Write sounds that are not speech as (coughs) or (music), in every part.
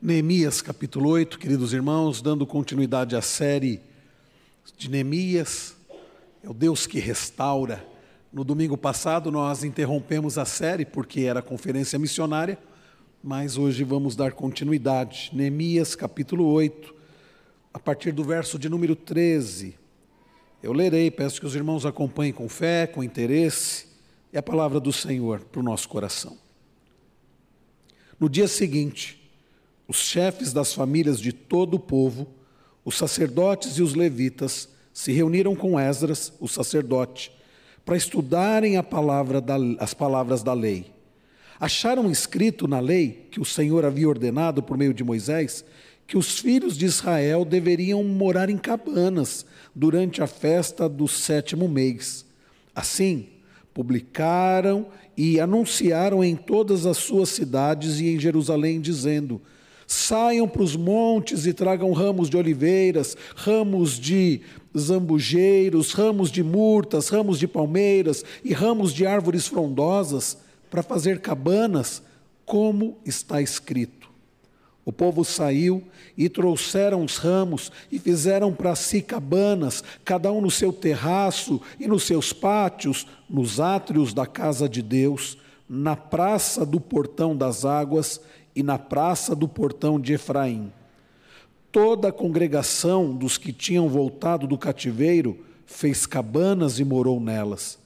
Neemias capítulo 8, queridos irmãos, dando continuidade à série de Neemias, é o Deus que restaura. No domingo passado nós interrompemos a série porque era conferência missionária, mas hoje vamos dar continuidade. Neemias capítulo 8, a partir do verso de número 13. Eu lerei, peço que os irmãos acompanhem com fé, com interesse, é a palavra do Senhor para o nosso coração. No dia seguinte, os chefes das famílias de todo o povo, os sacerdotes e os levitas, se reuniram com Esdras, o sacerdote, para estudarem palavra da, as palavras da lei. Acharam escrito na lei que o Senhor havia ordenado por meio de Moisés que os filhos de Israel deveriam morar em cabanas durante a festa do sétimo mês. Assim, publicaram e anunciaram em todas as suas cidades e em Jerusalém, dizendo: Saiam para os montes e tragam ramos de oliveiras, ramos de zambujeiros, ramos de murtas, ramos de palmeiras e ramos de árvores frondosas para fazer cabanas, como está escrito. O povo saiu e trouxeram os ramos e fizeram para si cabanas, cada um no seu terraço e nos seus pátios, nos átrios da casa de Deus, na praça do portão das águas e na praça do portão de Efraim. Toda a congregação dos que tinham voltado do cativeiro fez cabanas e morou nelas,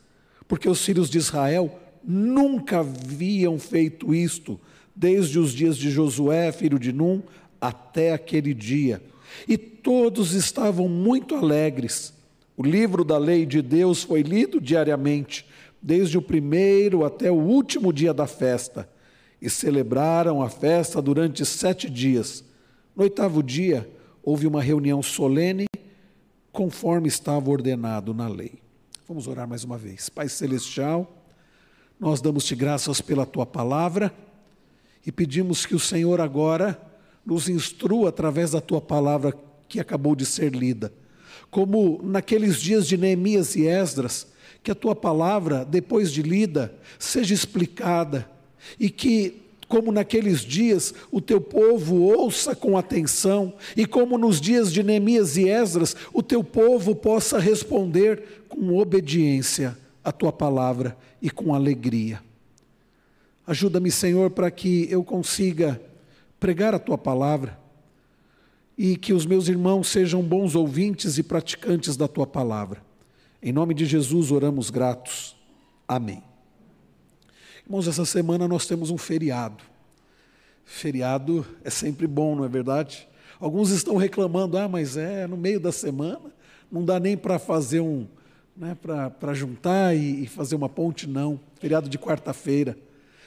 porque os filhos de Israel nunca haviam feito isto, desde os dias de Josué, filho de Num, até aquele dia. E todos estavam muito alegres. O livro da lei de Deus foi lido diariamente, desde o primeiro até o último dia da festa e celebraram a festa durante sete dias. No oitavo dia, houve uma reunião solene, conforme estava ordenado na lei. Vamos orar mais uma vez. Pai Celestial, nós damos-te graças pela tua palavra e pedimos que o Senhor agora nos instrua através da tua palavra que acabou de ser lida. Como naqueles dias de Neemias e Esdras, que a tua palavra, depois de lida, seja explicada e que, como naqueles dias, o teu povo ouça com atenção, e como nos dias de Neemias e Esdras, o teu povo possa responder com obediência à tua palavra e com alegria. Ajuda-me, Senhor, para que eu consiga pregar a tua palavra e que os meus irmãos sejam bons ouvintes e praticantes da tua palavra. Em nome de Jesus oramos gratos. Amém. Irmãos, essa semana nós temos um feriado. Feriado é sempre bom, não é verdade? Alguns estão reclamando, ah, mas é no meio da semana, não dá nem para fazer um, né, para juntar e, e fazer uma ponte, não. Feriado de quarta-feira.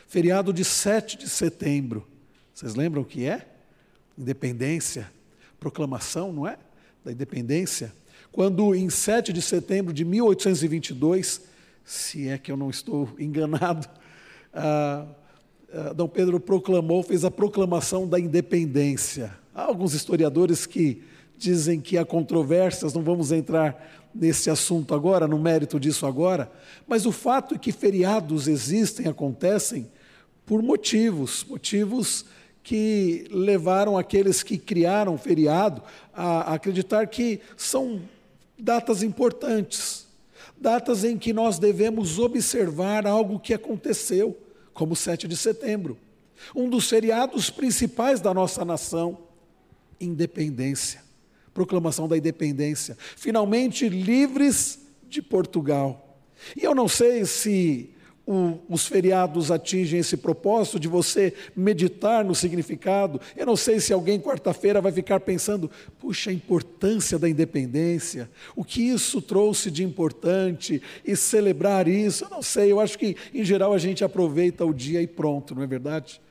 Feriado de 7 de setembro. Vocês lembram o que é? Independência, proclamação, não é? Da independência. Quando em 7 de setembro de 1822, se é que eu não estou (laughs) enganado, ah, Dom Pedro proclamou, fez a proclamação da independência. Há alguns historiadores que dizem que há controvérsias, não vamos entrar nesse assunto agora, no mérito disso agora, mas o fato é que feriados existem, acontecem por motivos, motivos que levaram aqueles que criaram feriado a acreditar que são datas importantes datas em que nós devemos observar algo que aconteceu, como o 7 de setembro. Um dos feriados principais da nossa nação, independência. Proclamação da independência. Finalmente livres de Portugal. E eu não sei se o, os feriados atingem esse propósito de você meditar no significado. Eu não sei se alguém quarta-feira vai ficar pensando, puxa, a importância da independência, o que isso trouxe de importante e celebrar isso. Eu não sei, eu acho que em geral a gente aproveita o dia e pronto, não é verdade?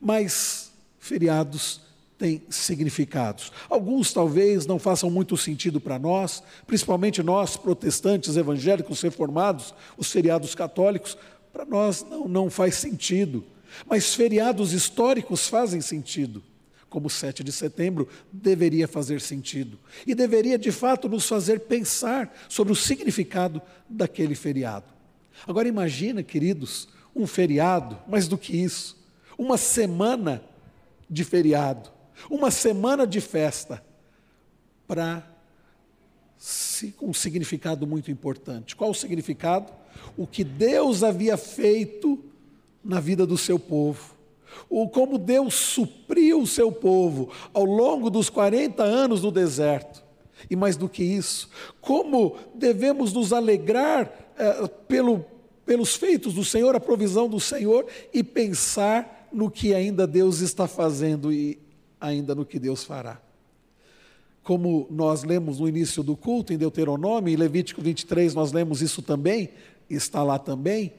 Mas feriados têm significados. Alguns talvez não façam muito sentido para nós, principalmente nós, protestantes, evangélicos, reformados, os feriados católicos, para nós não, não faz sentido. Mas feriados históricos fazem sentido, como o 7 de setembro deveria fazer sentido. E deveria, de fato, nos fazer pensar sobre o significado daquele feriado. Agora imagina, queridos, um feriado, mais do que isso, uma semana de feriado, uma semana de festa, para um significado muito importante. Qual o significado? O que Deus havia feito na vida do seu povo. O como Deus supriu o seu povo ao longo dos 40 anos no deserto. E mais do que isso, como devemos nos alegrar eh, pelo, pelos feitos do Senhor, a provisão do Senhor, e pensar no que ainda Deus está fazendo e ainda no que Deus fará como nós lemos no início do culto, em Deuteronômio, em Levítico 23, nós lemos isso também, está lá também.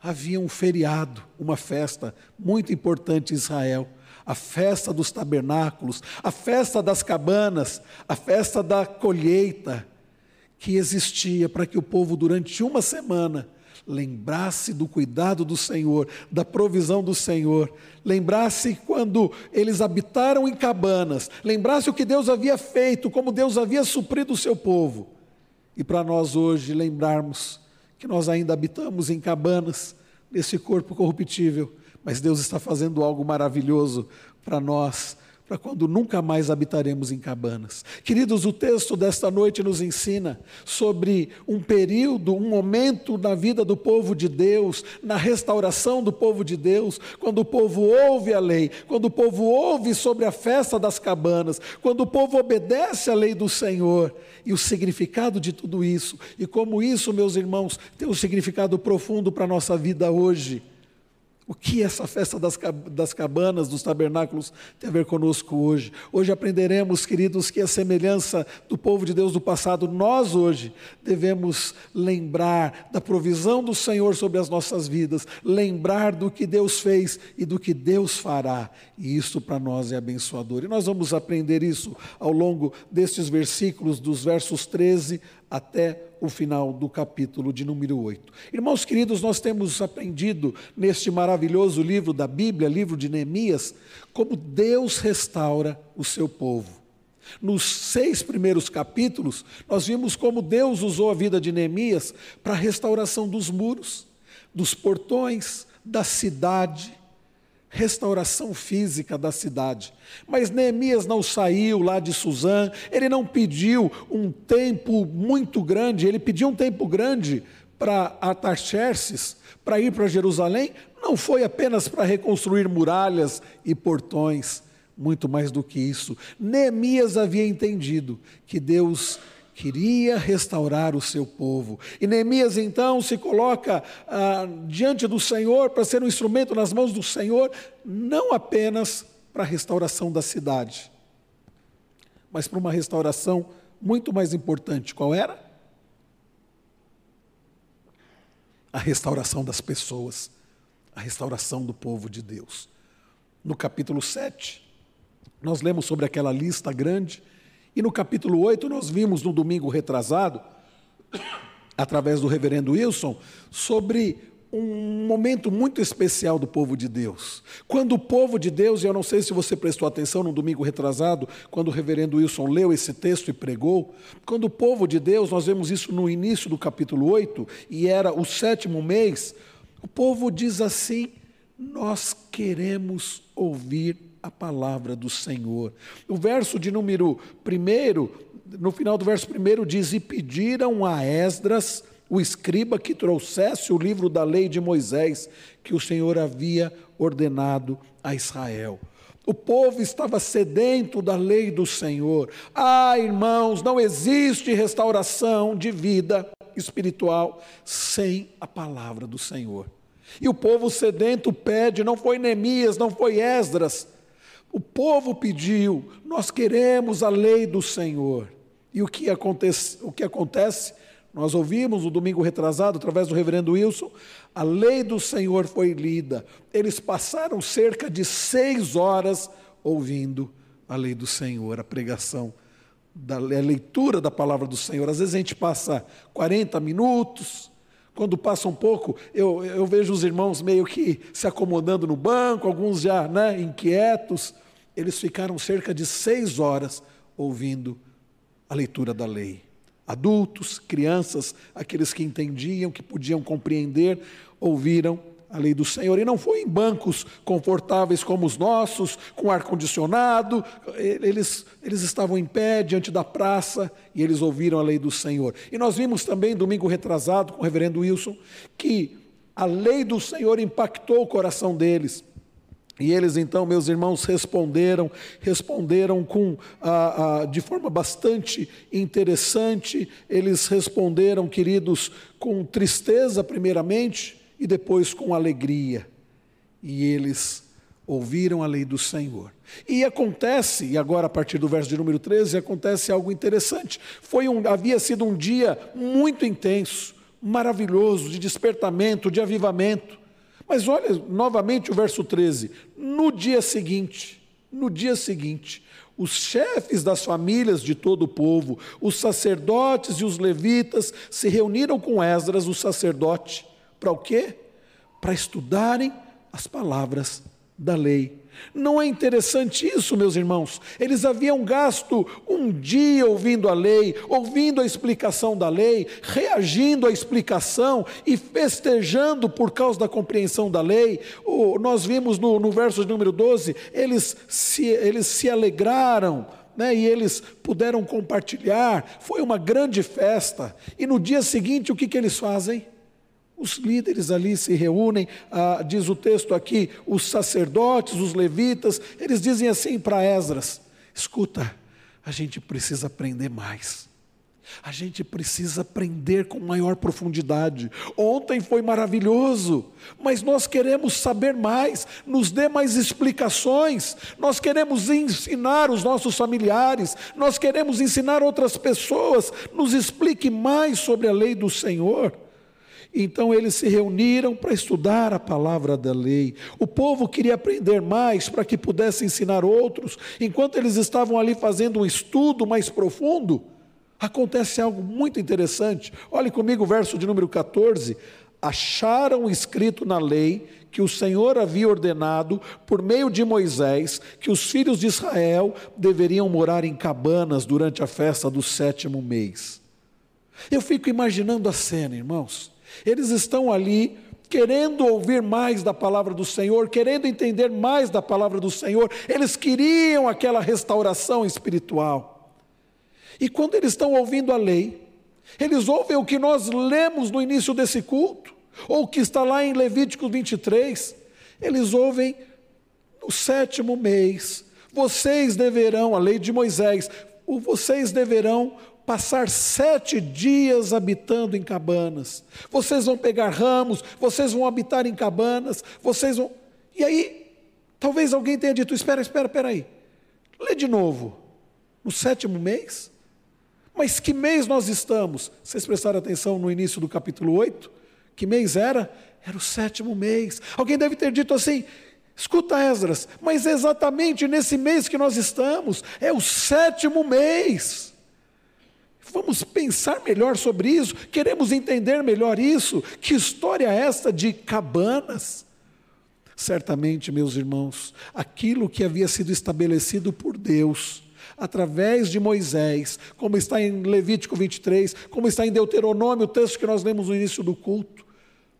Havia um feriado, uma festa muito importante em Israel, a festa dos tabernáculos, a festa das cabanas, a festa da colheita, que existia para que o povo, durante uma semana, lembrasse do cuidado do Senhor, da provisão do Senhor, lembrasse quando eles habitaram em cabanas, lembrasse o que Deus havia feito, como Deus havia suprido o seu povo. E para nós hoje lembrarmos que nós ainda habitamos em cabanas, nesse corpo corruptível, mas Deus está fazendo algo maravilhoso para nós para quando nunca mais habitaremos em cabanas. Queridos, o texto desta noite nos ensina sobre um período, um momento na vida do povo de Deus, na restauração do povo de Deus, quando o povo ouve a lei, quando o povo ouve sobre a festa das cabanas, quando o povo obedece à lei do Senhor e o significado de tudo isso, e como isso, meus irmãos, tem um significado profundo para a nossa vida hoje. O que essa festa das cabanas, dos tabernáculos, tem a ver conosco hoje? Hoje aprenderemos, queridos, que a semelhança do povo de Deus do passado, nós hoje devemos lembrar da provisão do Senhor sobre as nossas vidas, lembrar do que Deus fez e do que Deus fará, e isso para nós é abençoador. E nós vamos aprender isso ao longo destes versículos, dos versos 13 até o final do capítulo de número 8. Irmãos queridos, nós temos aprendido neste maravilhoso livro da Bíblia, livro de Neemias, como Deus restaura o seu povo. Nos seis primeiros capítulos, nós vimos como Deus usou a vida de Neemias para a restauração dos muros, dos portões, da cidade, restauração física da cidade. Mas Neemias não saiu lá de Suzã, ele não pediu um tempo muito grande, ele pediu um tempo grande para Artaxerxes, para ir para Jerusalém, não foi apenas para reconstruir muralhas e portões, muito mais do que isso. Neemias havia entendido que Deus queria restaurar o seu povo. E Neemias então se coloca ah, diante do Senhor para ser um instrumento nas mãos do Senhor, não apenas para a restauração da cidade, mas para uma restauração muito mais importante. Qual era? A restauração das pessoas, a restauração do povo de Deus. No capítulo 7, nós lemos sobre aquela lista grande e no capítulo 8, nós vimos no domingo retrasado, (coughs) através do reverendo Wilson, sobre um momento muito especial do povo de Deus. Quando o povo de Deus, e eu não sei se você prestou atenção no domingo retrasado, quando o reverendo Wilson leu esse texto e pregou, quando o povo de Deus, nós vemos isso no início do capítulo 8, e era o sétimo mês, o povo diz assim: Nós queremos ouvir a palavra do Senhor. O verso de número 1, no final do verso 1 diz: E pediram a Esdras, o escriba, que trouxesse o livro da lei de Moisés, que o Senhor havia ordenado a Israel. O povo estava sedento da lei do Senhor. Ah, irmãos, não existe restauração de vida espiritual sem a palavra do Senhor. E o povo sedento pede, não foi Neemias, não foi Esdras, o povo pediu, nós queremos a lei do Senhor. E o que acontece? O que acontece? Nós ouvimos no domingo retrasado, através do reverendo Wilson, a lei do Senhor foi lida. Eles passaram cerca de seis horas ouvindo a lei do Senhor, a pregação, da, a leitura da palavra do Senhor. Às vezes a gente passa 40 minutos, quando passa um pouco, eu, eu vejo os irmãos meio que se acomodando no banco, alguns já né, inquietos eles ficaram cerca de seis horas ouvindo a leitura da lei. Adultos, crianças, aqueles que entendiam, que podiam compreender, ouviram a lei do Senhor. E não foi em bancos confortáveis como os nossos, com ar-condicionado. Eles, eles estavam em pé diante da praça e eles ouviram a lei do Senhor. E nós vimos também, domingo retrasado, com o reverendo Wilson, que a lei do Senhor impactou o coração deles. E eles então, meus irmãos, responderam, responderam com ah, ah, de forma bastante interessante. Eles responderam, queridos, com tristeza primeiramente, e depois com alegria. E eles ouviram a lei do Senhor. E acontece, e agora a partir do verso de número 13, acontece algo interessante. Foi um, havia sido um dia muito intenso, maravilhoso, de despertamento, de avivamento. Mas olha novamente o verso 13. No dia seguinte, no dia seguinte, os chefes das famílias de todo o povo, os sacerdotes e os levitas se reuniram com Esdras, o sacerdote, para o quê? Para estudarem as palavras da lei. Não é interessante isso, meus irmãos? Eles haviam gasto um dia ouvindo a lei, ouvindo a explicação da lei, reagindo à explicação e festejando por causa da compreensão da lei. O, nós vimos no, no verso de número 12, eles se, eles se alegraram. Né, e eles puderam compartilhar, foi uma grande festa. E no dia seguinte, o que, que eles fazem? Os líderes ali se reúnem, ah, diz o texto aqui, os sacerdotes, os levitas, eles dizem assim para Esdras: escuta, a gente precisa aprender mais. A gente precisa aprender com maior profundidade. Ontem foi maravilhoso, mas nós queremos saber mais, nos dê mais explicações. Nós queremos ensinar os nossos familiares, nós queremos ensinar outras pessoas. Nos explique mais sobre a lei do Senhor. Então eles se reuniram para estudar a palavra da lei. O povo queria aprender mais para que pudesse ensinar outros. Enquanto eles estavam ali fazendo um estudo mais profundo, acontece algo muito interessante. Olhe comigo o verso de número 14. Acharam escrito na lei que o Senhor havia ordenado, por meio de Moisés, que os filhos de Israel deveriam morar em cabanas durante a festa do sétimo mês. Eu fico imaginando a cena, irmãos. Eles estão ali querendo ouvir mais da palavra do Senhor, querendo entender mais da palavra do Senhor. Eles queriam aquela restauração espiritual. E quando eles estão ouvindo a lei, eles ouvem o que nós lemos no início desse culto, ou o que está lá em Levítico 23. Eles ouvem no sétimo mês, vocês deverão, a lei de Moisés, vocês deverão passar sete dias habitando em cabanas. Vocês vão pegar ramos, vocês vão habitar em cabanas, vocês vão. E aí, talvez alguém tenha dito: espera, espera, espera aí. Lê de novo. No sétimo mês? Mas que mês nós estamos? Vocês prestaram atenção no início do capítulo 8? Que mês era? Era o sétimo mês. Alguém deve ter dito assim: escuta, Esdras, mas exatamente nesse mês que nós estamos, é o sétimo mês. Vamos pensar melhor sobre isso, queremos entender melhor isso. Que história é esta de cabanas? Certamente, meus irmãos, aquilo que havia sido estabelecido por Deus, através de Moisés, como está em Levítico 23, como está em Deuteronômio, o texto que nós lemos no início do culto,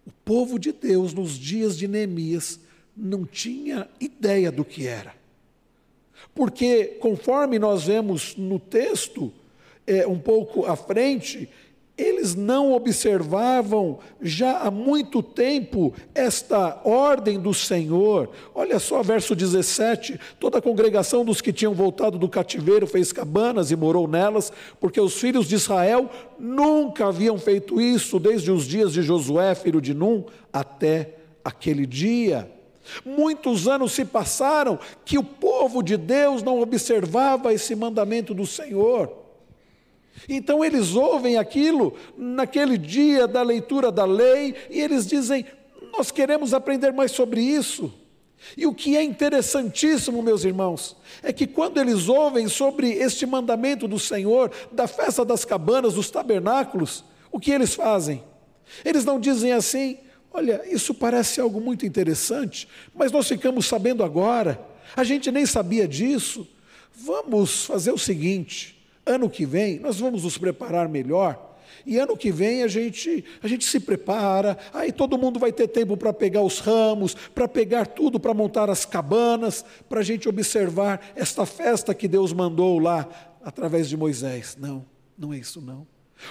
o povo de Deus, nos dias de Neemias, não tinha ideia do que era. Porque, conforme nós vemos no texto, é, um pouco à frente, eles não observavam já há muito tempo esta ordem do Senhor. Olha só, verso 17: toda a congregação dos que tinham voltado do cativeiro fez cabanas e morou nelas, porque os filhos de Israel nunca haviam feito isso desde os dias de Josué, filho de Num, até aquele dia. Muitos anos se passaram que o povo de Deus não observava esse mandamento do Senhor. Então eles ouvem aquilo naquele dia da leitura da lei e eles dizem: Nós queremos aprender mais sobre isso. E o que é interessantíssimo, meus irmãos, é que quando eles ouvem sobre este mandamento do Senhor, da festa das cabanas, dos tabernáculos, o que eles fazem? Eles não dizem assim: Olha, isso parece algo muito interessante, mas nós ficamos sabendo agora, a gente nem sabia disso. Vamos fazer o seguinte: ano que vem nós vamos nos preparar melhor E ano que vem a gente, a gente se prepara, aí todo mundo vai ter tempo para pegar os ramos, para pegar tudo, para montar as cabanas, para a gente observar esta festa que Deus mandou lá através de Moisés. Não, não é isso não.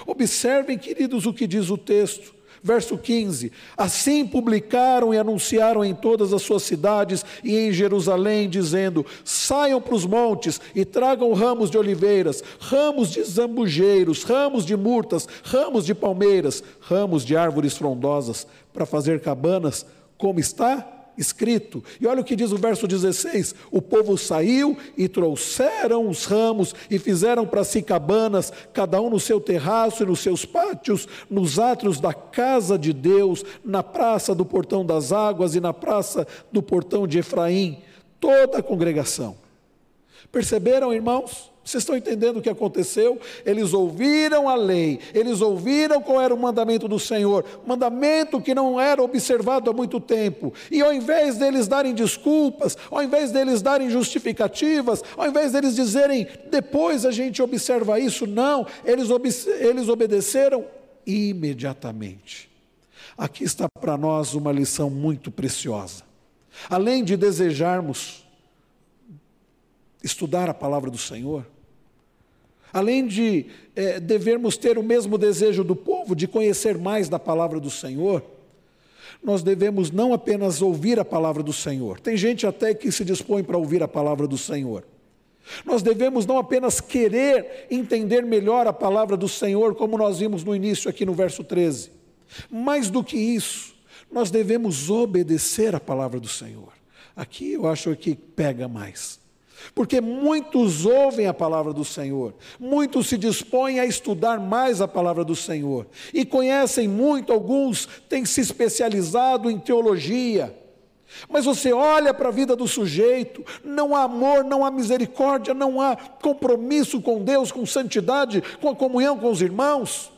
Observem, queridos, o que diz o texto. Verso 15: Assim publicaram e anunciaram em todas as suas cidades e em Jerusalém, dizendo: Saiam para os montes e tragam ramos de oliveiras, ramos de zambujeiros, ramos de murtas, ramos de palmeiras, ramos de árvores frondosas, para fazer cabanas, como está escrito. E olha o que diz o verso 16: O povo saiu e trouxeram os ramos e fizeram para si cabanas, cada um no seu terraço e nos seus pátios, nos átrios da casa de Deus, na praça do portão das águas e na praça do portão de Efraim. Toda a congregação. Perceberam, irmãos? Vocês estão entendendo o que aconteceu? Eles ouviram a lei, eles ouviram qual era o mandamento do Senhor, mandamento que não era observado há muito tempo. E ao invés deles darem desculpas, ao invés deles darem justificativas, ao invés deles dizerem depois a gente observa isso, não, eles, eles obedeceram imediatamente. Aqui está para nós uma lição muito preciosa. Além de desejarmos estudar a palavra do Senhor, Além de é, devermos ter o mesmo desejo do povo de conhecer mais da palavra do Senhor, nós devemos não apenas ouvir a palavra do Senhor, tem gente até que se dispõe para ouvir a palavra do Senhor. Nós devemos não apenas querer entender melhor a palavra do Senhor, como nós vimos no início aqui no verso 13, mais do que isso, nós devemos obedecer a palavra do Senhor. Aqui eu acho que pega mais. Porque muitos ouvem a palavra do Senhor, muitos se dispõem a estudar mais a palavra do Senhor e conhecem muito, alguns têm se especializado em teologia. Mas você olha para a vida do sujeito, não há amor, não há misericórdia, não há compromisso com Deus, com santidade, com a comunhão com os irmãos.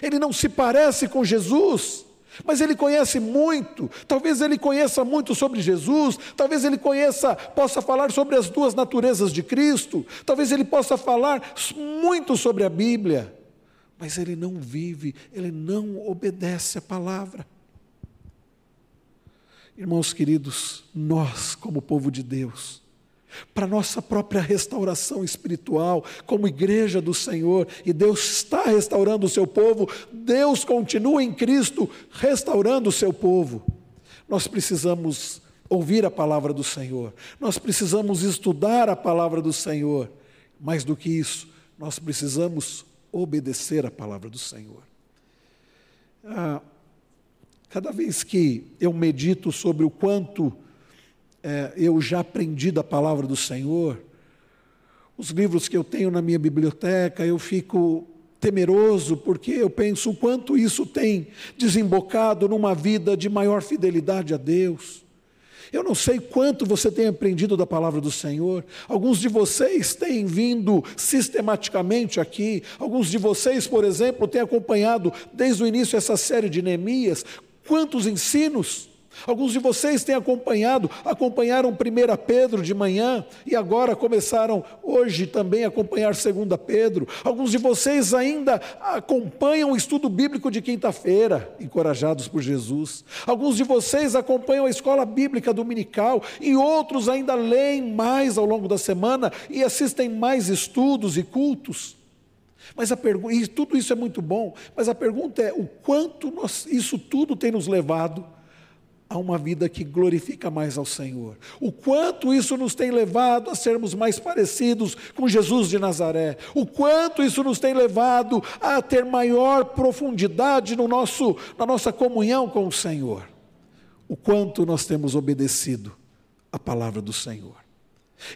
Ele não se parece com Jesus. Mas ele conhece muito, talvez ele conheça muito sobre Jesus, talvez ele conheça, possa falar sobre as duas naturezas de Cristo, talvez ele possa falar muito sobre a Bíblia, mas ele não vive, ele não obedece a palavra. Irmãos queridos, nós, como povo de Deus, para nossa própria restauração espiritual, como igreja do Senhor, e Deus está restaurando o seu povo, Deus continua em Cristo restaurando o seu povo. Nós precisamos ouvir a palavra do Senhor, nós precisamos estudar a palavra do Senhor, mais do que isso, nós precisamos obedecer a palavra do Senhor. Ah, cada vez que eu medito sobre o quanto é, eu já aprendi da palavra do Senhor. Os livros que eu tenho na minha biblioteca, eu fico temeroso, porque eu penso o quanto isso tem desembocado numa vida de maior fidelidade a Deus. Eu não sei quanto você tem aprendido da palavra do Senhor. Alguns de vocês têm vindo sistematicamente aqui. Alguns de vocês, por exemplo, têm acompanhado desde o início essa série de Neemias. Quantos ensinos! Alguns de vocês têm acompanhado, acompanharam 1 Pedro de manhã e agora começaram hoje também a acompanhar 2 Pedro. Alguns de vocês ainda acompanham o estudo bíblico de quinta-feira, encorajados por Jesus. Alguns de vocês acompanham a escola bíblica dominical e outros ainda leem mais ao longo da semana e assistem mais estudos e cultos. Mas a pergunta, e tudo isso é muito bom, mas a pergunta é: o quanto nós, isso tudo tem nos levado a uma vida que glorifica mais ao Senhor. O quanto isso nos tem levado a sermos mais parecidos com Jesus de Nazaré. O quanto isso nos tem levado a ter maior profundidade no nosso, na nossa comunhão com o Senhor. O quanto nós temos obedecido a palavra do Senhor.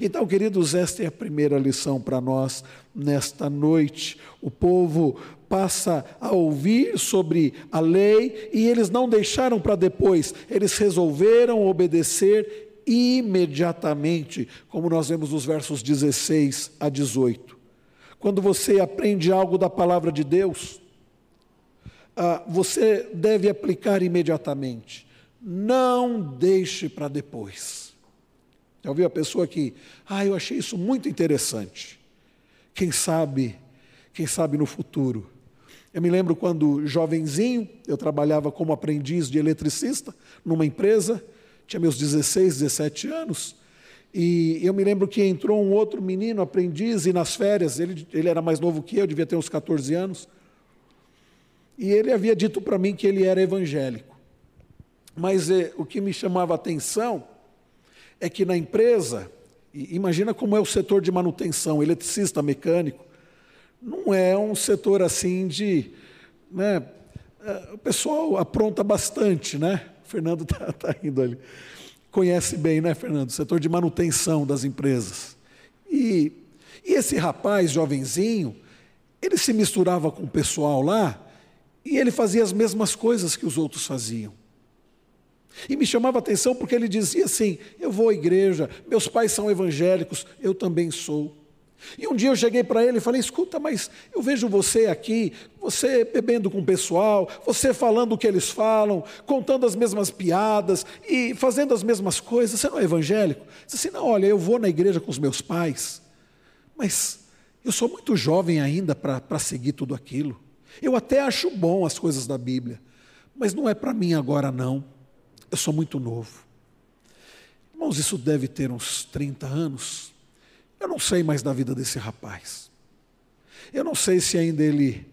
Então, queridos, esta é a primeira lição para nós nesta noite. O povo passa a ouvir sobre a lei e eles não deixaram para depois, eles resolveram obedecer imediatamente, como nós vemos nos versos 16 a 18. Quando você aprende algo da palavra de Deus, ah, você deve aplicar imediatamente. Não deixe para depois. Já ouviu a pessoa que, ah, eu achei isso muito interessante. Quem sabe, quem sabe no futuro Eu me lembro quando jovenzinho, eu trabalhava como aprendiz de eletricista numa empresa, tinha meus 16, 17 anos, e eu me lembro que entrou um outro menino, aprendiz, e nas férias, ele, ele era mais novo que eu, devia ter uns 14 anos, e ele havia dito para mim que ele era evangélico. Mas eh, o que me chamava a atenção é que na empresa, imagina como é o setor de manutenção, eletricista, mecânico, não é um setor assim de. Né, é, o pessoal apronta bastante, né? O Fernando está (laughs) tá indo ali. Conhece bem, né, Fernando? O setor de manutenção das empresas. E, e esse rapaz, jovenzinho, ele se misturava com o pessoal lá e ele fazia as mesmas coisas que os outros faziam. E me chamava a atenção porque ele dizia assim: Eu vou à igreja, meus pais são evangélicos, eu também sou. E um dia eu cheguei para ele e falei: escuta, mas eu vejo você aqui, você bebendo com o pessoal, você falando o que eles falam, contando as mesmas piadas e fazendo as mesmas coisas. Você não é evangélico? Disse assim: não, olha, eu vou na igreja com os meus pais, mas eu sou muito jovem ainda para seguir tudo aquilo. Eu até acho bom as coisas da Bíblia, mas não é para mim agora, não. Eu sou muito novo. Irmãos, isso deve ter uns 30 anos. Eu não sei mais da vida desse rapaz. Eu não sei se ainda ele,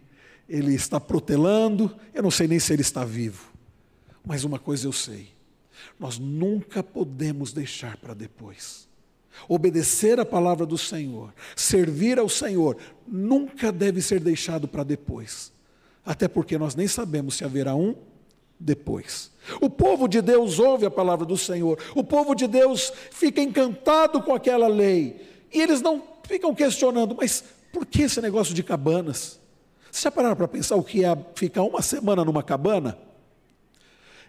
ele está protelando, eu não sei nem se ele está vivo. Mas uma coisa eu sei: nós nunca podemos deixar para depois. Obedecer a palavra do Senhor, servir ao Senhor, nunca deve ser deixado para depois. Até porque nós nem sabemos se haverá um depois. O povo de Deus ouve a palavra do Senhor, o povo de Deus fica encantado com aquela lei, e eles não ficam questionando, mas por que esse negócio de cabanas? Você já pararam para pensar o que é ficar uma semana numa cabana?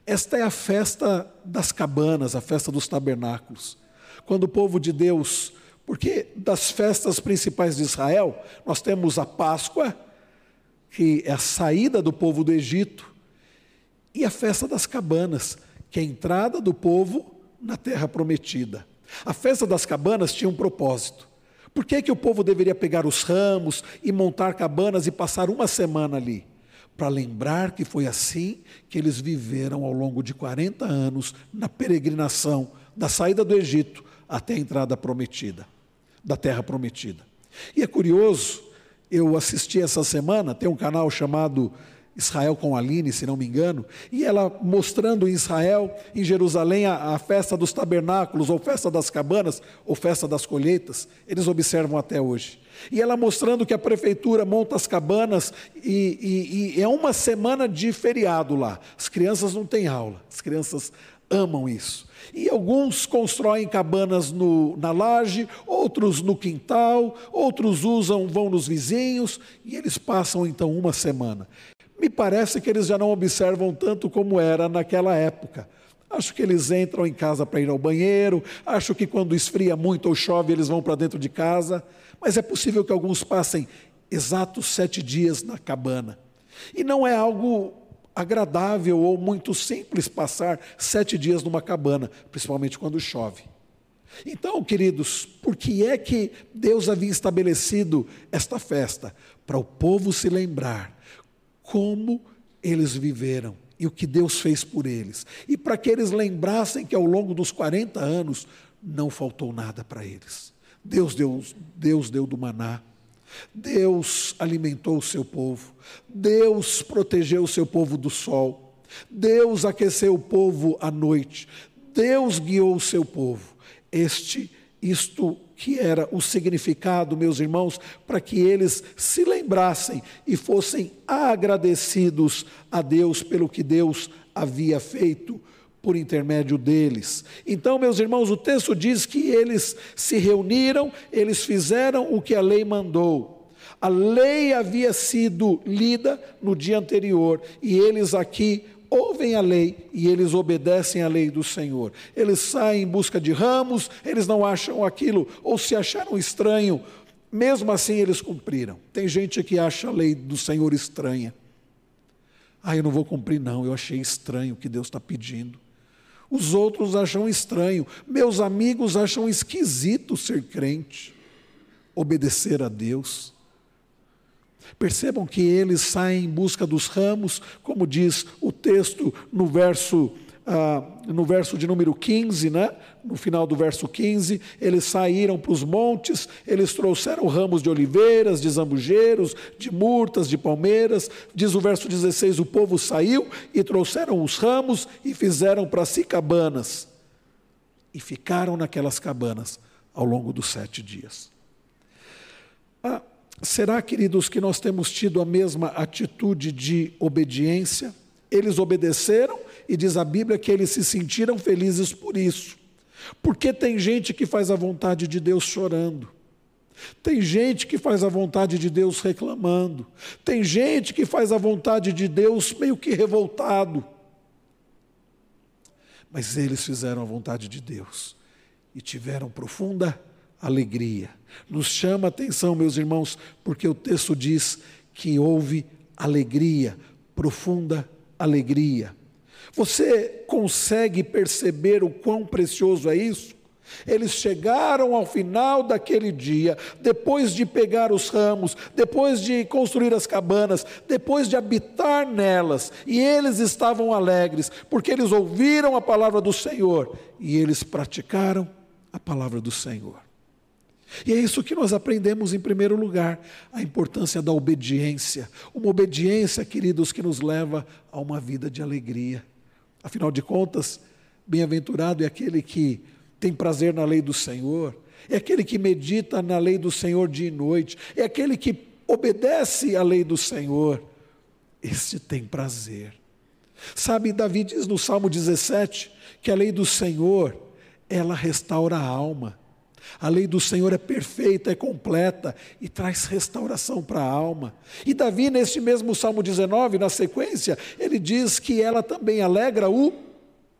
Esta é a festa das cabanas, a festa dos tabernáculos. Quando o povo de Deus, porque das festas principais de Israel, nós temos a Páscoa, que é a saída do povo do Egito, e a festa das cabanas, que é a entrada do povo na terra prometida. A festa das cabanas tinha um propósito. Por que, que o povo deveria pegar os ramos e montar cabanas e passar uma semana ali? Para lembrar que foi assim que eles viveram ao longo de 40 anos na peregrinação da saída do Egito até a entrada prometida, da terra prometida. E é curioso, eu assisti essa semana, tem um canal chamado Israel com Aline, se não me engano, e ela mostrando em Israel, em Jerusalém, a, a, festa dos tabernáculos, ou festa das cabanas, ou festa das colheitas, eles observam até hoje. E ela mostrando que a prefeitura monta as cabanas e, e, e é uma semana de feriado lá. As crianças não têm aula, as crianças amam isso. E alguns constroem cabanas no, na laje, outros no quintal, outros usam, vão nos vizinhos, e eles passam então uma semana. Me parece que eles já não observam tanto como era naquela época. Acho que eles entram em casa para ir ao banheiro, acho que quando esfria muito ou chove eles vão para dentro de casa, mas é possível que alguns passem exatos sete dias na cabana. E não é algo agradável ou muito simples passar sete dias numa cabana, principalmente quando chove. Então, queridos, por que é que Deus havia estabelecido esta festa? Para o povo se lembrar como eles viveram e o que Deus fez por eles. E para que eles lembrassem que ao longo dos 40 anos não faltou nada para eles. Deus deu, Deus deu do maná. Deus alimentou o seu povo. Deus protegeu o seu povo do sol. Deus aqueceu o povo à noite. Deus guiou o seu povo. Este isto que era o significado, meus irmãos, para que eles se lembrassem e fossem agradecidos a Deus pelo que Deus havia feito por intermédio deles. Então, meus irmãos, o texto diz que eles se reuniram, eles fizeram o que a lei mandou. A lei havia sido lida no dia anterior e eles aqui ouvem a lei e eles obedecem à lei do Senhor. Eles saem em busca de ramos, eles não acham aquilo, ou se acharam estranho, mesmo assim eles cumpriram. Tem gente que acha a lei do Senhor estranha. Ah, eu não vou cumprir, não, eu achei estranho o que Deus está pedindo. Os outros acham estranho, meus amigos acham esquisito ser crente, obedecer a Deus. Percebam que eles saem em busca dos ramos, como diz o texto no verso, ah, no verso de número 15, né? no final do verso 15, eles saíram para os montes, eles trouxeram ramos de oliveiras, de zambujeiros, de murtas, de palmeiras. Diz o verso 16: o povo saiu e trouxeram os ramos e fizeram para si cabanas. E ficaram naquelas cabanas ao longo dos sete dias. Será, queridos, que nós temos tido a mesma atitude de obediência? Eles obedeceram e diz a Bíblia que eles se sentiram felizes por isso. Porque tem gente que faz a vontade de Deus chorando. Tem gente que faz a vontade de Deus reclamando. Tem gente que faz a vontade de Deus meio que revoltado. Mas eles fizeram a vontade de Deus e tiveram profunda alegria. Nos chama a atenção, meus irmãos, porque o texto diz que houve alegria, profunda alegria. Você consegue perceber o quão precioso é isso? Eles chegaram ao final daquele dia, depois de pegar os ramos, depois de construir as cabanas, depois de habitar nelas, e eles estavam alegres, porque eles ouviram a palavra do Senhor e eles praticaram a palavra do Senhor. E é isso que nós aprendemos em primeiro lugar, a importância da obediência. Uma obediência, queridos, que nos leva a uma vida de alegria. Afinal de contas, bem-aventurado é aquele que tem prazer na lei do Senhor, é aquele que medita na lei do Senhor dia e noite, é aquele que obedece à lei do Senhor. Esse tem prazer. Sabe, Davi diz no Salmo 17 que a lei do Senhor ela restaura a alma. A lei do Senhor é perfeita, é completa e traz restauração para a alma. E Davi, neste mesmo Salmo 19, na sequência, ele diz que ela também alegra o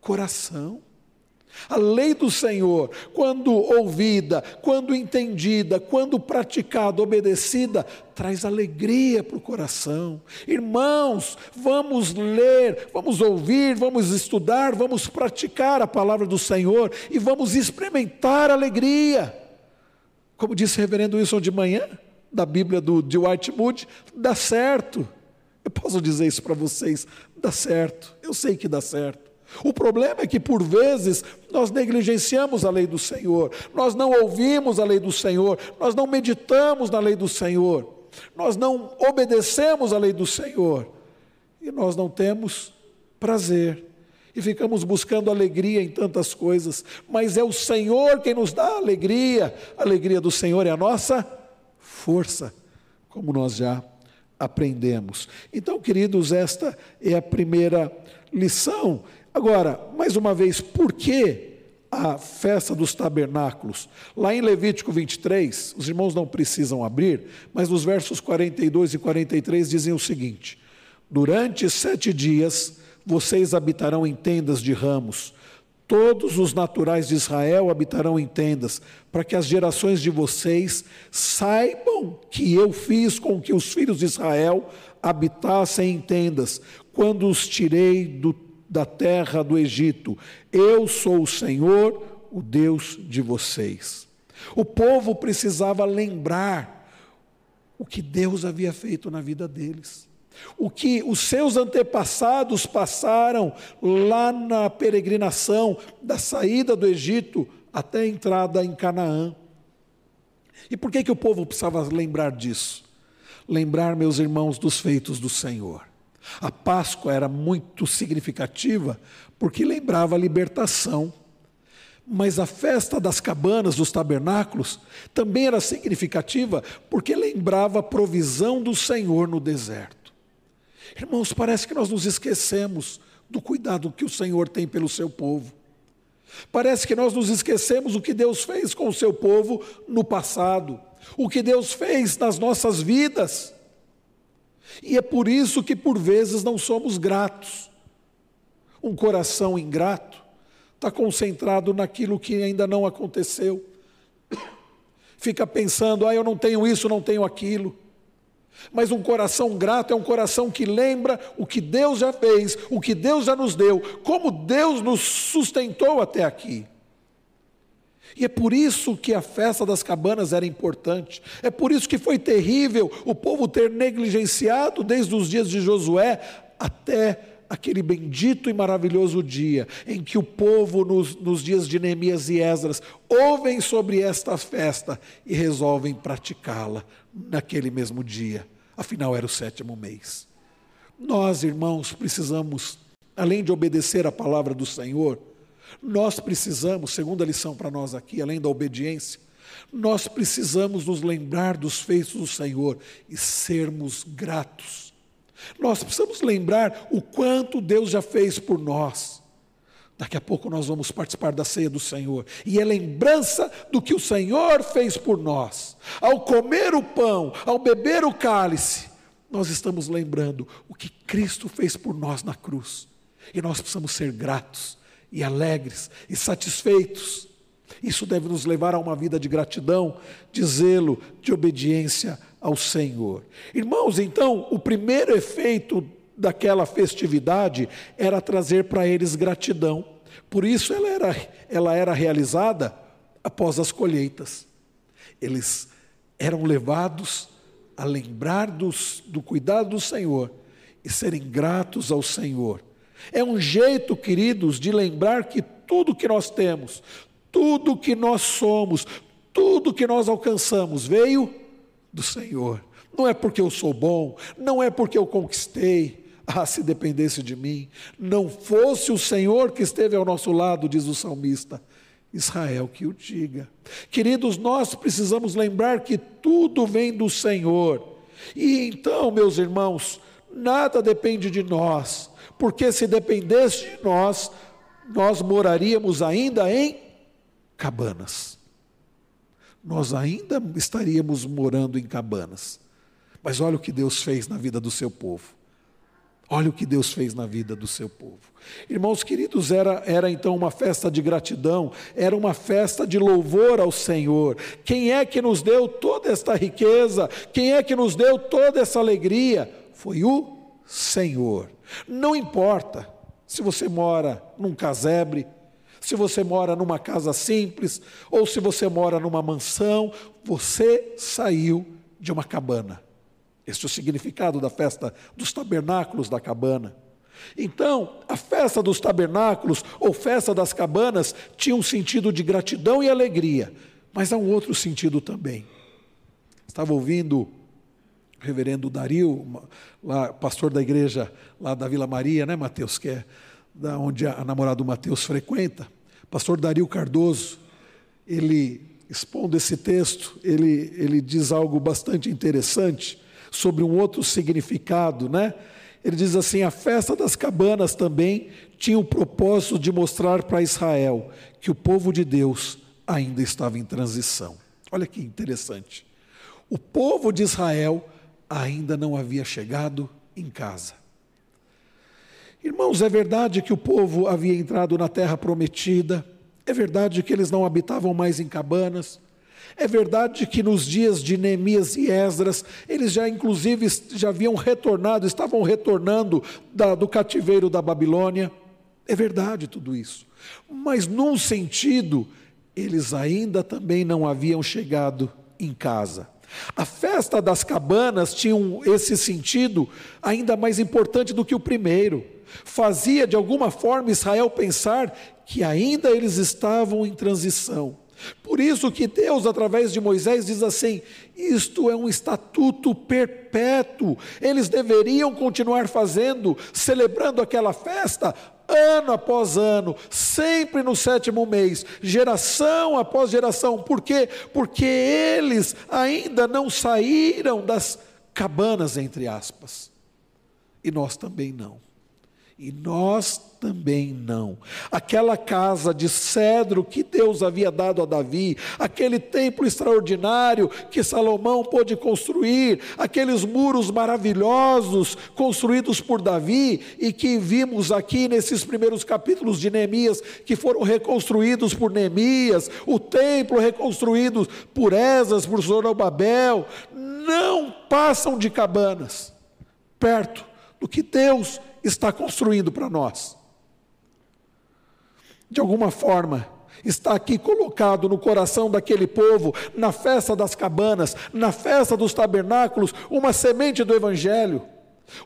coração. A lei do Senhor, quando ouvida, quando entendida, quando praticada, obedecida, traz alegria para o coração. Irmãos, vamos ler, vamos ouvir, vamos estudar, vamos praticar a palavra do Senhor e vamos experimentar alegria. Como disse o reverendo Wilson de manhã, da Bíblia do, de White Moody, dá certo. Eu posso dizer isso para vocês, dá certo. Eu sei que dá certo. O problema é que, por vezes, nós negligenciamos a lei do Senhor, nós não ouvimos a lei do Senhor, nós não meditamos na lei do Senhor, nós não obedecemos a lei do Senhor e nós não temos prazer. E ficamos buscando alegria em tantas coisas, mas é o Senhor quem nos dá alegria. A alegria do Senhor é a nossa força, como nós já aprendemos. Então, queridos, esta é a primeira lição Agora, mais uma vez, por que a festa dos tabernáculos? Lá em Levítico 23, os irmãos não precisam abrir, mas nos versos 42 e 43 dizem o seguinte: Durante sete dias vocês habitarão em tendas de ramos. Todos os naturais de Israel habitarão em tendas, para que as gerações de vocês saibam que eu fiz com que os filhos de Israel habitassem em tendas, quando os tirei do da terra do Egito. Eu sou o Senhor, o Deus de vocês. O povo precisava lembrar o que Deus havia feito na vida deles. O que os seus antepassados passaram lá na peregrinação, da saída do Egito até a entrada em Canaã. E por que, que o povo precisava lembrar disso? Lembrar, meus irmãos, dos feitos do Senhor. A Páscoa era muito significativa porque lembrava a libertação. Mas a festa das cabanas, dos tabernáculos, também era significativa porque lembrava a provisão do Senhor no deserto. Irmãos, parece que nós nos esquecemos do cuidado que o Senhor tem pelo seu povo. Parece que nós nos esquecemos o que Deus fez com o seu povo no passado, o que Deus fez nas nossas vidas. E é por isso que por vezes não somos gratos. Um coração ingrato está concentrado naquilo que ainda não aconteceu. Fica pensando, ah, eu não tenho isso, não tenho aquilo. Mas um coração grato é um coração que lembra o que Deus já fez, o que Deus já nos deu, como Deus nos sustentou até aqui. E é por isso que a festa das cabanas era importante. É por isso que foi terrível o povo ter negligenciado desde os dias de Josué até aquele bendito e maravilhoso dia em que o povo, nos, nos dias de Neemias e Esdras, ouvem sobre esta festa e resolvem praticá-la naquele mesmo dia. Afinal, era o sétimo mês. Nós, irmãos, precisamos, além de obedecer a palavra do Senhor, nós precisamos, segunda lição para nós aqui, além da obediência, nós precisamos nos lembrar dos feitos do Senhor e sermos gratos. Nós precisamos lembrar o quanto Deus já fez por nós. Daqui a pouco nós vamos participar da ceia do Senhor, e é lembrança do que o Senhor fez por nós. Ao comer o pão, ao beber o cálice, nós estamos lembrando o que Cristo fez por nós na cruz. E nós precisamos ser gratos e alegres e satisfeitos. Isso deve nos levar a uma vida de gratidão, de zelo, de obediência ao Senhor. Irmãos, então, o primeiro efeito daquela festividade era trazer para eles gratidão. Por isso ela era, ela era realizada após as colheitas. Eles eram levados a lembrar dos, do cuidado do Senhor e serem gratos ao Senhor é um jeito, queridos, de lembrar que tudo que nós temos, tudo que nós somos, tudo que nós alcançamos veio do Senhor. Não é porque eu sou bom, não é porque eu conquistei. Ah, se dependesse de mim, não fosse o Senhor que esteve ao nosso lado, diz o salmista. Israel que o diga. Queridos, nós precisamos lembrar que tudo vem do Senhor. E então, meus irmãos, nada depende de nós, porque se dependesse de nós, nós moraríamos ainda em cabanas. Nós ainda estaríamos morando em cabanas. Mas olha o que Deus fez na vida do seu povo. Olha o que Deus fez na vida do seu povo. Irmãos queridos, era, era então uma festa de gratidão, era uma festa de louvor ao Senhor. Quem é que nos deu toda esta riqueza? Quem é que nos deu toda essa alegria? Foi o Senhor. Não importa se você mora num casebre, se você mora numa casa simples, ou se você mora numa mansão, você saiu de uma cabana. Este é o significado da festa dos tabernáculos da cabana. Então, a festa dos tabernáculos ou festa das cabanas tinha um sentido de gratidão e alegria, mas há um outro sentido também. Estava ouvindo reverendo Dario, lá, pastor da igreja lá da Vila Maria, né, Mateus, que é da onde a, namorada do Mateus frequenta. Pastor Dario Cardoso, ele expondo esse texto, ele, ele diz algo bastante interessante sobre um outro significado, né? Ele diz assim: a festa das cabanas também tinha o propósito de mostrar para Israel que o povo de Deus ainda estava em transição. Olha que interessante. O povo de Israel ainda não havia chegado em casa. Irmãos, é verdade que o povo havia entrado na terra prometida, é verdade que eles não habitavam mais em cabanas, é verdade que nos dias de Neemias e Esdras, eles já inclusive já haviam retornado, estavam retornando da, do cativeiro da Babilônia. É verdade tudo isso. Mas num sentido, eles ainda também não haviam chegado em casa. A festa das cabanas tinha esse sentido ainda mais importante do que o primeiro. Fazia de alguma forma Israel pensar que ainda eles estavam em transição. Por isso que Deus, através de Moisés, diz assim: isto é um estatuto perpétuo. Eles deveriam continuar fazendo, celebrando aquela festa ano após ano, sempre no sétimo mês, geração após geração. Por quê? Porque eles ainda não saíram das cabanas, entre aspas. E nós também não. E nós também não. Aquela casa de cedro que Deus havia dado a Davi, aquele templo extraordinário que Salomão pôde construir, aqueles muros maravilhosos construídos por Davi e que vimos aqui nesses primeiros capítulos de Neemias, que foram reconstruídos por Neemias, o templo reconstruído por Esas, por Zorobabel, não passam de cabanas perto do que Deus está construindo para nós. De alguma forma, está aqui colocado no coração daquele povo, na festa das cabanas, na festa dos tabernáculos, uma semente do Evangelho.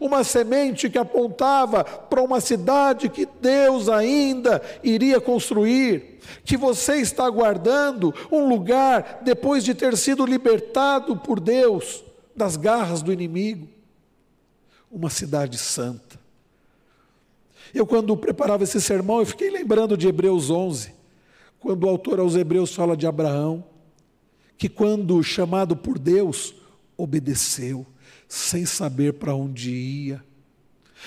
Uma semente que apontava para uma cidade que Deus ainda iria construir, que você está aguardando um lugar depois de ter sido libertado por Deus das garras do inimigo. Uma cidade santa. Eu, quando preparava esse sermão, eu fiquei lembrando de Hebreus 11, quando o autor aos Hebreus fala de Abraão, que quando chamado por Deus, obedeceu sem saber para onde ia.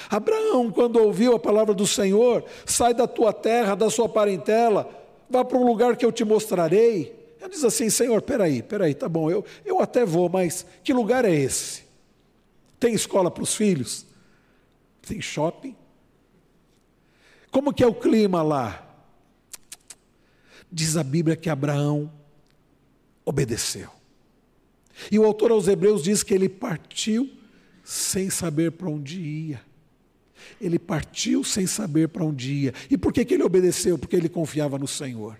Abraão, quando ouviu a palavra do Senhor, sai da tua terra, da sua parentela, vá para um lugar que eu te mostrarei. Ele diz assim: Senhor, peraí, peraí, tá bom, eu, eu até vou, mas que lugar é esse? Tem escola para os filhos? Tem shopping? Como que é o clima lá? Diz a Bíblia que Abraão obedeceu. E o autor aos Hebreus diz que ele partiu sem saber para onde ia. Ele partiu sem saber para onde ia. E por que, que ele obedeceu? Porque ele confiava no Senhor.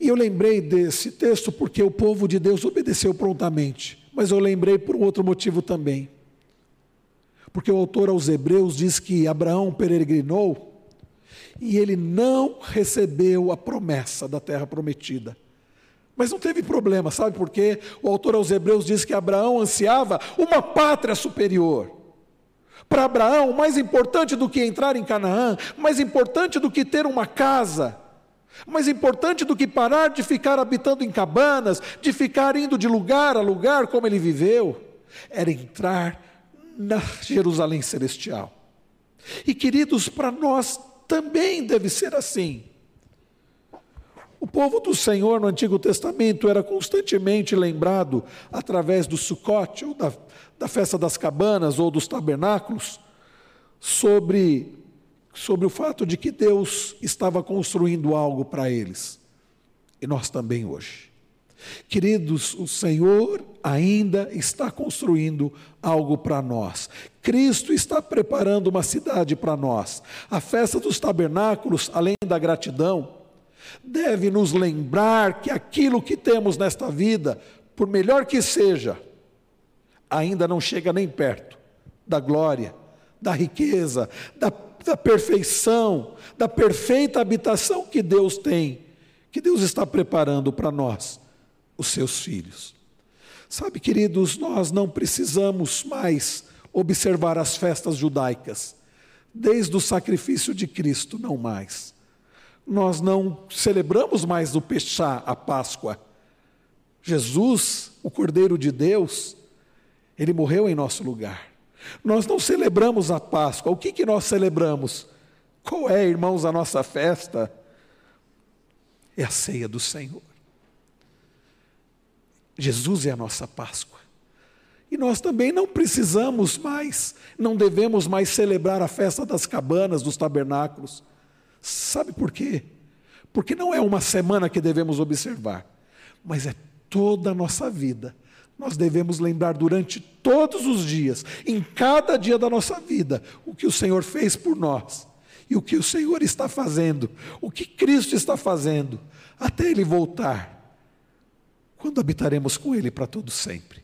E eu lembrei desse texto porque o povo de Deus obedeceu prontamente. Mas eu lembrei por um outro motivo também. Porque o autor aos Hebreus diz que Abraão peregrinou e ele não recebeu a promessa da terra prometida. Mas não teve problema, sabe por quê? O autor aos Hebreus diz que Abraão ansiava uma pátria superior. Para Abraão, mais importante do que entrar em Canaã, mais importante do que ter uma casa, mais importante do que parar de ficar habitando em cabanas, de ficar indo de lugar a lugar como ele viveu, era entrar na Jerusalém celestial. E queridos, para nós também deve ser assim. O povo do Senhor no Antigo Testamento era constantemente lembrado através do Sucote, ou da, da festa das cabanas, ou dos tabernáculos, sobre, sobre o fato de que Deus estava construindo algo para eles. E nós também hoje. Queridos, o Senhor ainda está construindo algo para nós. Cristo está preparando uma cidade para nós. A festa dos tabernáculos, além da gratidão, deve nos lembrar que aquilo que temos nesta vida, por melhor que seja, ainda não chega nem perto da glória, da riqueza, da, da perfeição, da perfeita habitação que Deus tem, que Deus está preparando para nós, os seus filhos. Sabe, queridos, nós não precisamos mais observar as festas judaicas, desde o sacrifício de Cristo, não mais nós não celebramos mais o Peixá, a Páscoa. Jesus, o Cordeiro de Deus, ele morreu em nosso lugar. Nós não celebramos a Páscoa. O que, que nós celebramos? Qual é, irmãos, a nossa festa? É a ceia do Senhor. Jesus é a nossa Páscoa. E nós também não precisamos mais, não devemos mais celebrar a festa das cabanas, dos tabernáculos. Sabe por quê? Porque não é uma semana que devemos observar, mas é toda a nossa vida. Nós devemos lembrar durante todos os dias, em cada dia da nossa vida, o que o Senhor fez por nós e o que o Senhor está fazendo, o que Cristo está fazendo, até Ele voltar, quando habitaremos com Ele para todo sempre.